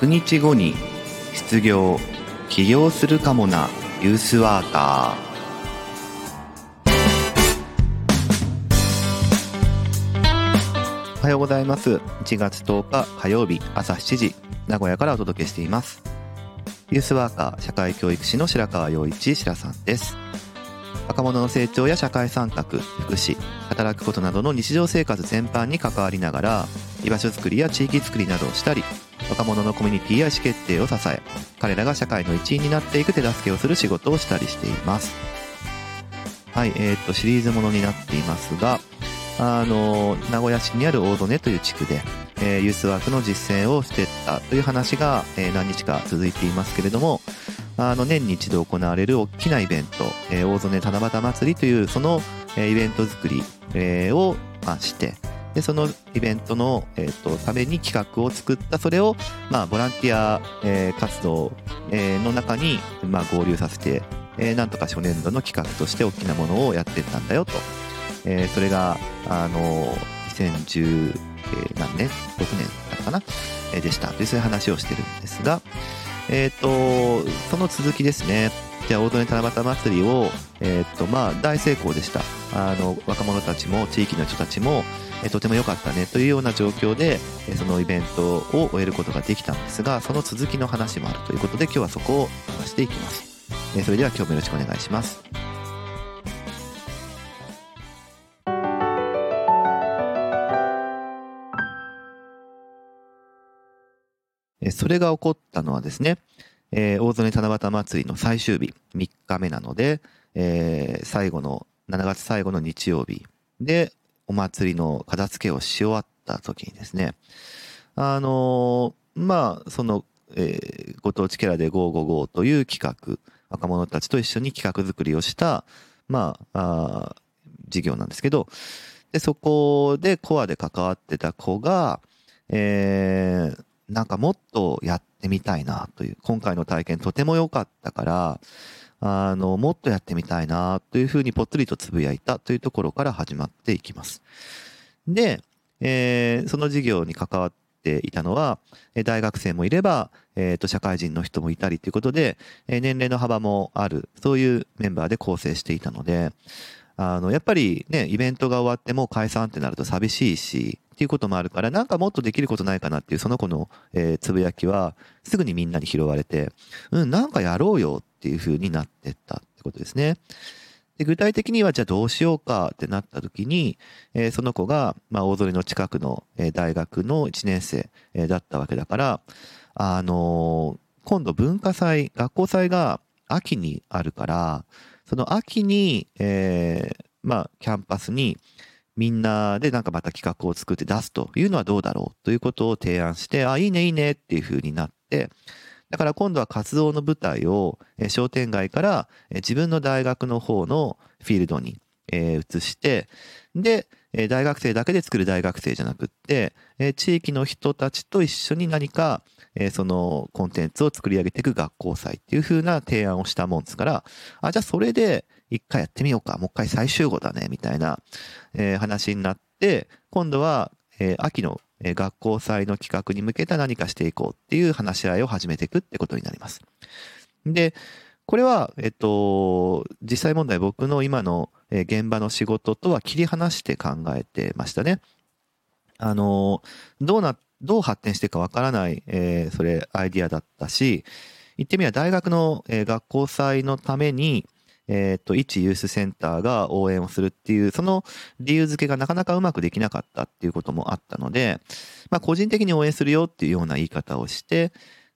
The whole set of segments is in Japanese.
100日後に失業起業するかもなユースワーカー。おはようございます。1月10日火曜日朝7時名古屋からお届けしています。ユースワーカー社会教育士の白川陽一白さんです。若者の成長や社会参画福祉働くことなどの日常生活全般に関わりながら居場所づくりや地域づくりなどをしたり若者のコミュニティや意思決定を支え彼らが社会の一員になっていく手助けをする仕事をしたりしています。はいえー、っとシリーズものになっていますがあの名古屋市にある大曽根という地区で、えー、ユースワークの実践をしてったという話が、えー、何日か続いていますけれどもあの年に一度行われる大きなイベント、えー、大曽根七夕祭りというその、え、イベント作り、え、を、まあ、してでそのイベントの、えーと、ために企画を作ったそれを、まあ、ボランティア、えー、活動、えー、の中に、まあ、合流させて、えー、なんとか初年度の企画として大きなものをやってったんだよと、えー、それがあの2010、え、何年？6年だったかな、えー、でしたでそういう話をしてるんですが、えっ、ー、と、その続きですね。じゃあ、大曽根七夕祭りを、えっ、ー、と、まあ、大成功でした。あの、若者たちも、地域の人たちも、えとても良かったねというような状況で、えそのイベントを終えることができたんですが、その続きの話もあるということで、今日はそこを話していきます。えそれでは今日もよろしくお願いします。それが起こったのはですね、えー、大曽根七夕祭りの最終日、3日目なので、えー、最後の、7月最後の日曜日。で、お祭りの片付けをし終わった時にですね、あのー、まあ、その、えー、ご当地キャラで555という企画、若者たちと一緒に企画作りをした、まあ、あ事業なんですけど、で、そこでコアで関わってた子が、えー、なんかもっとやってみたいなという、今回の体験とても良かったから、あの、もっとやってみたいなというふうにぽつりとつぶやいたというところから始まっていきます。で、えー、その事業に関わっていたのは、大学生もいれば、えっ、ー、と、社会人の人もいたりということで、年齢の幅もある、そういうメンバーで構成していたので、あの、やっぱりね、イベントが終わっても解散ってなると寂しいし、っていうこともあるから、なんかもっとできることないかなっていうその子の、えー、つぶやきは、すぐにみんなに拾われて、うん、なんかやろうよっていう風になってったってことですね。で具体的にはじゃあどうしようかってなった時に、えー、その子が、まあ、大通の近くの、えー、大学の1年生、えー、だったわけだから、あの今度文化祭、学校祭が秋にあるから、その秋に、えまあ、キャンパスに、みんなでなんかまた企画を作って出すというのはどうだろうということを提案して、あ、いいねいいねっていう風になって、だから今度は活動の舞台を商店街から自分の大学の方のフィールドに移して、で、大学生だけで作る大学生じゃなくって、地域の人たちと一緒に何か、そのコンテンツを作り上げていく学校祭っていう風な提案をしたもんですから、あ、じゃあそれで一回やってみようか、もう一回再集合だね、みたいな、話になって、今度は、秋のえ学校祭の企画に向けた何かしていこうっていう話し合いを始めていくってことになります。で、これは、えっと、実際問題僕の今の現場の仕事とは切り離して考えてましたね。あの、どうな、どう発展していくかわからない、えー、それ、アイディアだったし、言ってみれば大学の、えー、学校祭のために、えっ、ー、と、一ユースセンターが応援をするっていう、その理由付けがなかなかうまくできなかったっていうこともあったので、まあ、個人的に応援するよっていうような言い方をして、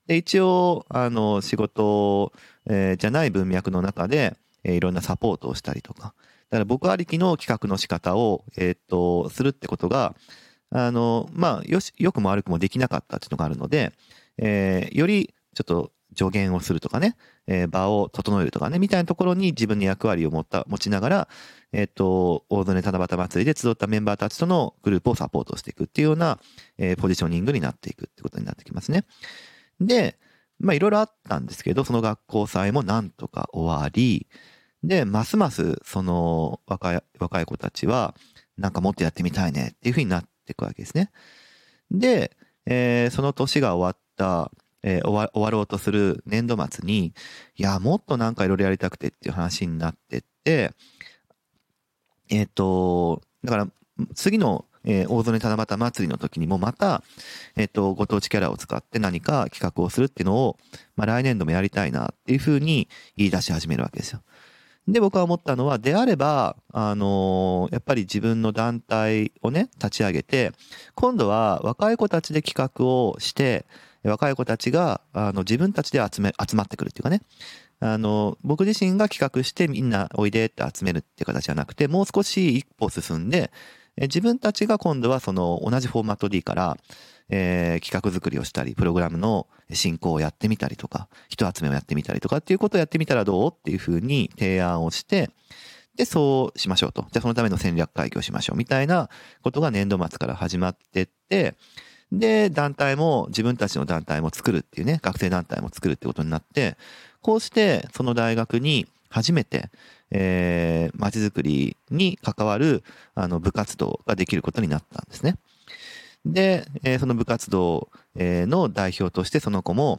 で、一応、あの、仕事、えー、じゃない文脈の中で、えー、いろんなサポートをしたりとか、だから僕ありきの企画の仕方を、えっ、ー、と、するってことが、あの、まあ、よし、良くも悪くもできなかったっていうのがあるので、えー、よりちょっと助言をするとかね、えー、場を整えるとかね、みたいなところに自分の役割を持った、持ちながら、えっ、ー、と、大曽根七夕祭りで集ったメンバーたちとのグループをサポートしていくっていうような、えー、ポジショニングになっていくってことになってきますね。で、まあいろいろあったんですけど、その学校祭もなんとか終わり、で、ますますその若い、若い子たちは、なんかもっとやってみたいねっていうふうになっていくわけですね。で、えー、その年が終わったえー、終わ終わろうとする年度末に、いや、もっとなんかいろいろやりたくてっていう話になってって、えっ、ー、と、だから、次の、えー、大曽根七夕祭りの時にもまた、えっ、ー、と、ご当地キャラを使って何か企画をするっていうのを、まあ来年度もやりたいなっていうふうに言い出し始めるわけですよ。で、僕は思ったのは、であれば、あのー、やっぱり自分の団体をね、立ち上げて、今度は若い子たちで企画をして、若い子たちが、あの、自分たちで集め、集まってくるっていうかね。あの、僕自身が企画してみんなおいでって集めるっていう形じゃなくて、もう少し一歩進んで、自分たちが今度はその同じフォーマットでいいから、えー、企画作りをしたり、プログラムの進行をやってみたりとか、人集めをやってみたりとかっていうことをやってみたらどうっていうふうに提案をして、で、そうしましょうと。じゃあそのための戦略会議をしましょうみたいなことが年度末から始まってって、で、団体も、自分たちの団体も作るっていうね、学生団体も作るってことになって、こうして、その大学に初めて、えー、街づくりに関わる、あの、部活動ができることになったんですね。で、えー、その部活動、え、の代表としてその子も、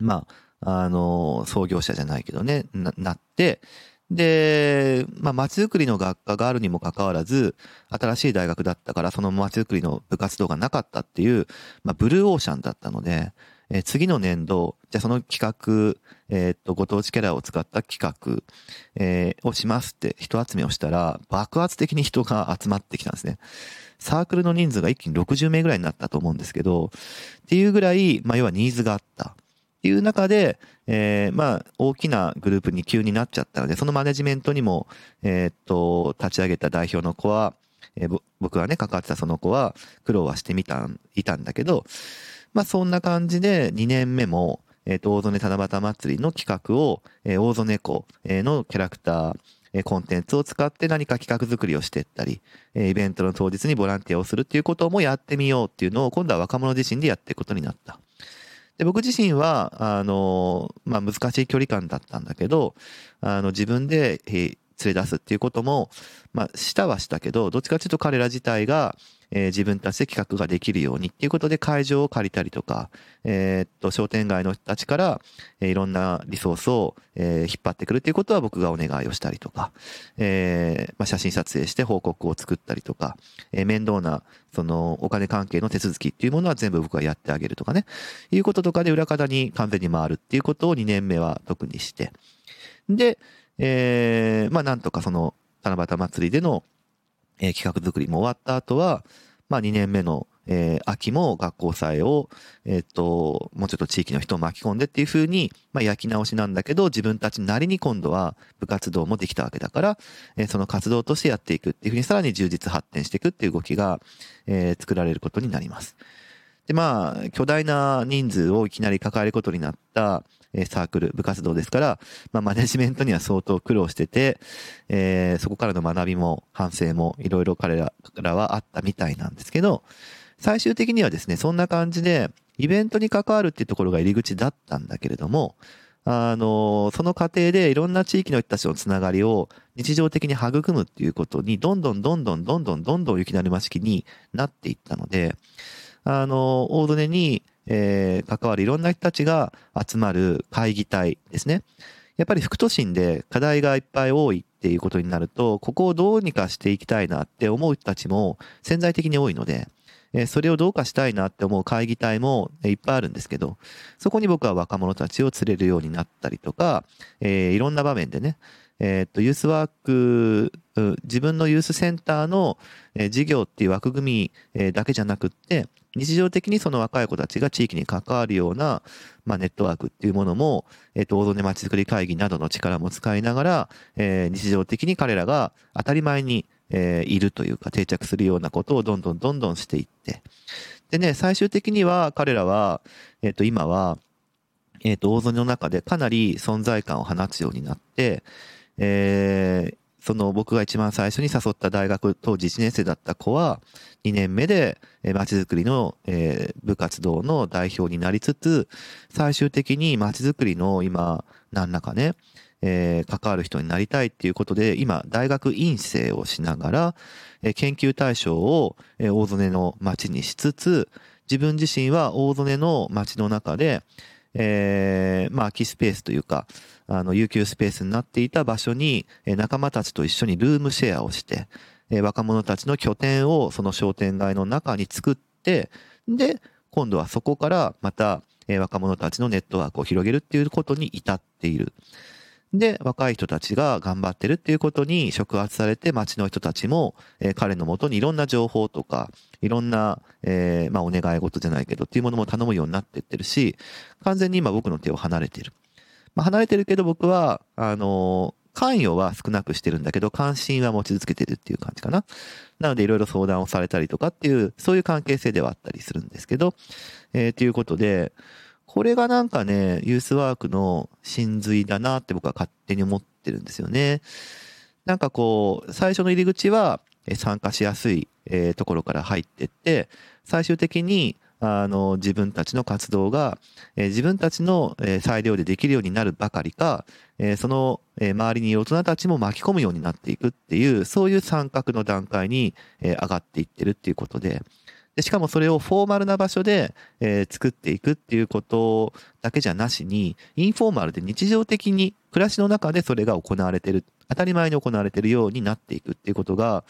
まあ、あの、創業者じゃないけどね、ななって、で、まあ、街づくりの学科があるにもかかわらず、新しい大学だったから、その街づくりの部活動がなかったっていう、まあ、ブルーオーシャンだったので、えー、次の年度、じゃあその企画、えー、っと、ご当地キャラを使った企画、えー、をしますって人集めをしたら、爆発的に人が集まってきたんですね。サークルの人数が一気に60名ぐらいになったと思うんですけど、っていうぐらい、まあ、要はニーズがあった。っていう中で、えー、まあ、大きなグループに急になっちゃったので、そのマネジメントにも、えー、っと、立ち上げた代表の子は、えー、僕がね、関わってたその子は、苦労はしてみた、いたんだけど、まあ、そんな感じで、2年目も、えっ、と、大曽根七夕祭りの企画を、えー、大曽根子のキャラクター、えコンテンツを使って何か企画作りをしていったり、えイベントの当日にボランティアをするっていうこともやってみようっていうのを今度は若者自身でやっていくことになった。で、僕自身は、あの、まあ、難しい距離感だったんだけど、あの、自分で、え、連れ出すっていうことも、まあ、したはしたけど、どっちかというと彼ら自体が、えー、自分たちで企画ができるようにっていうことで会場を借りたりとか、えー、っと、商店街の人たちから、えー、いろんなリソースを、えー、引っ張ってくるっていうことは僕がお願いをしたりとか、えー、まあ、写真撮影して報告を作ったりとか、えー、面倒な、その、お金関係の手続きっていうものは全部僕がやってあげるとかね、いうこととかで裏方に完全に回るっていうことを2年目は特にして、で、えー、まあ、なんとかその、七夕祭りでの、えー、企画作りも終わった後は、まあ、2年目の、えー、秋も学校祭を、えっ、と、もうちょっと地域の人を巻き込んでっていうふうに、まあ、焼き直しなんだけど、自分たちなりに今度は部活動もできたわけだから、えー、その活動としてやっていくっていうふうにさらに充実発展していくっていう動きが、えー、作られることになります。で、まあ、巨大な人数をいきなり抱えることになった、えサークル、部活動ですから、まあ、マネジメントには相当苦労してて、えー、そこからの学びも反省もいろいろ彼らからはあったみたいなんですけど、最終的にはですね、そんな感じで、イベントに関わるっていうところが入り口だったんだけれども、あの、その過程でいろんな地域の人たちのつながりを日常的に育むっていうことに、どんどんどんどんどんどんどんどん雪だるま式になっていったので、あの、大曽根に、えー、関わるいろんな人たちが集まる会議体ですね。やっぱり副都心で課題がいっぱい多いっていうことになると、ここをどうにかしていきたいなって思う人たちも潜在的に多いので、えー、それをどうかしたいなって思う会議体もいっぱいあるんですけど、そこに僕は若者たちを連れるようになったりとか、えー、いろんな場面でね、えっ、と、ユースワーク、自分のユースセンターの、事業っていう枠組み、だけじゃなくって、日常的にその若い子たちが地域に関わるような、まあ、ネットワークっていうものも、えっ、と、大曽根まちづくり会議などの力も使いながら、えー、日常的に彼らが当たり前に、えー、いるというか定着するようなことをどんどんどんどんしていって。でね、最終的には彼らは、えっ、と、今は、えっ、と、大曽根の中でかなり存在感を放つようになって、えー、その僕が一番最初に誘った大学当時1年生だった子は2年目で街づくりの部活動の代表になりつつ最終的に街づくりの今何らかねえー、関わる人になりたいっていうことで、今、大学院生をしながら、えー、研究対象を、大曽根の町にしつつ、自分自身は大曽根の街の中で、えー、まあ、空きスペースというか、あの、有給スペースになっていた場所に、え仲間たちと一緒にルームシェアをして、え若者たちの拠点をその商店街の中に作って、で、今度はそこからまた、え若者たちのネットワークを広げるっていうことに至っている。で、若い人たちが頑張ってるっていうことに触発されて、街の人たちも、えー、彼のもとにいろんな情報とか、いろんな、えー、まあ、お願い事じゃないけどっていうものも頼むようになってってるし、完全に今僕の手を離れてる。まあ、離れてるけど僕は、あのー、関与は少なくしてるんだけど、関心は持ち続けてるっていう感じかな。なので、いろいろ相談をされたりとかっていう、そういう関係性ではあったりするんですけど、えー、ということで、これがなんかね、ユースワークの真髄だなって僕は勝手に思ってるんですよね。なんかこう、最初の入り口は参加しやすい、えところから入ってって、最終的にあの自分たちの活動が、え自分たちの、え裁量でできるようになるばかりか、えその、え周りにいる大人たちも巻き込むようになっていくっていう、そういう参画の段階に、え上がっていってるっていうことで、でしかもそれをフォーマルな場所で、えー、作っていくっていうことだけじゃなしに、インフォーマルで日常的に暮らしの中でそれが行われてる、当たり前に行われてるようになっていくっていうことが、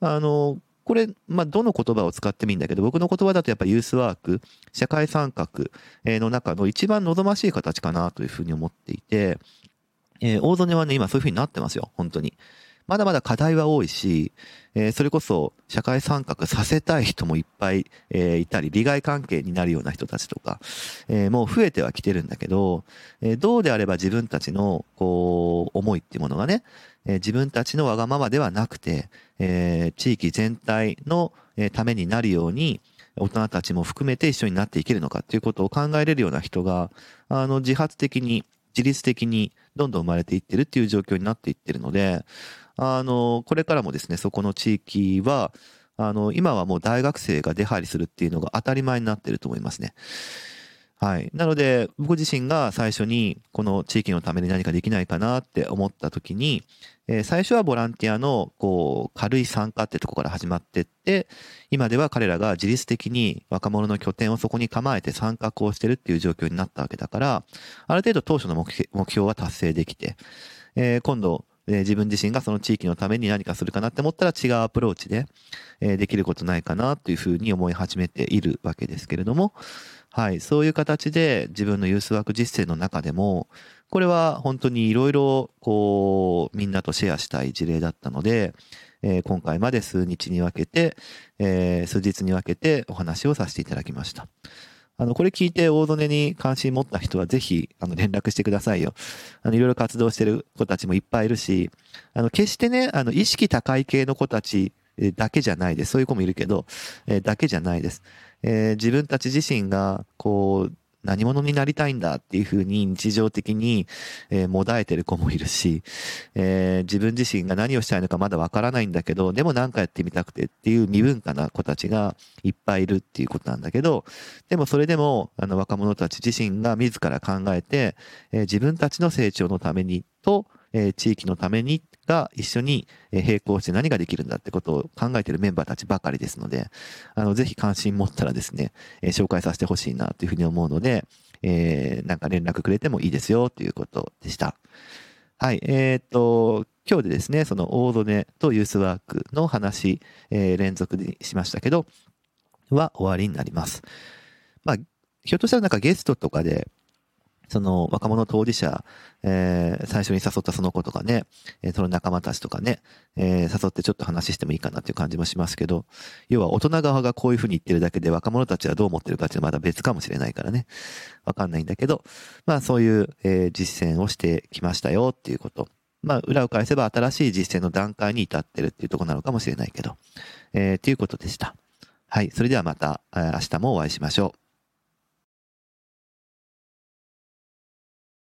あの、これ、まあ、どの言葉を使ってもいいんだけど、僕の言葉だとやっぱユースワーク、社会参画の中の一番望ましい形かなというふうに思っていて、えー、大曽根はね、今そういうふうになってますよ、本当に。まだまだ課題は多いし、えー、それこそ社会参画させたい人もいっぱい、えー、いたり、利害関係になるような人たちとか、えー、もう増えてはきてるんだけど、えどうであれば自分たちの、こう、思いっていうものがね、え自分たちのわがままではなくて、え地域全体のためになるように、大人たちも含めて一緒になっていけるのかっていうことを考えれるような人が、あの、自発的に、自律的にどんどん生まれていってるっていう状況になっていってるので、あの、これからもですね、そこの地域は、あの、今はもう大学生が出入りするっていうのが当たり前になってると思いますね。はい。なので、僕自身が最初にこの地域のために何かできないかなって思った時に、えー、最初はボランティアのこう軽い参加ってとこから始まってって、今では彼らが自律的に若者の拠点をそこに構えて参画をしてるっていう状況になったわけだから、ある程度当初の目標は達成できて、えー、今度え自分自身がその地域のために何かするかなって思ったら違うアプローチで、えできることないかなというふうに思い始めているわけですけれども、はい、そういう形で自分のユースワーク実践の中でも、これは本当にいろいろこうみんなとシェアしたい事例だったので、えー、今回まで数日に分けて、えー、数日に分けてお話をさせていただきました。あの、これ聞いて大曽根に関心持った人はぜひ、あの、連絡してくださいよ。あの、いろいろ活動してる子たちもいっぱいいるし、あの、決してね、あの、意識高い系の子たちだけじゃないです。そういう子もいるけど、えー、だけじゃないです。えー、自分たち自身が、こう、何者になりたいんだっていうふうに日常的に、えー、もだえてる子もいるし、えー、自分自身が何をしたいのかまだわからないんだけど、でも何かやってみたくてっていう未文化な子たちがいっぱいいるっていうことなんだけど、でもそれでも、あの若者たち自身が自ら考えて、えー、自分たちの成長のためにと、えー、地域のためにが一緒に並行して何ができるんだってことを考えているメンバーたちばかりですので、あの、ぜひ関心持ったらですね、え、紹介させてほしいなというふうに思うので、えー、なんか連絡くれてもいいですよということでした。はい、えー、っと、今日でですね、その大曽根とユースワークの話、えー、連続にしましたけど、は終わりになります。まあ、ひょっとしたらなんかゲストとかで、その若者当事者、えー、最初に誘ったその子とかね、えー、その仲間たちとかね、えー、誘ってちょっと話してもいいかなっていう感じもしますけど、要は大人側がこういうふうに言ってるだけで若者たちはどう思ってるかっていうのはまだ別かもしれないからね、わかんないんだけど、まあそういう、えー、実践をしてきましたよっていうこと。まあ裏を返せば新しい実践の段階に至ってるっていうとこなのかもしれないけど、えー、っていうことでした。はい。それではまた、明日もお会いしましょう。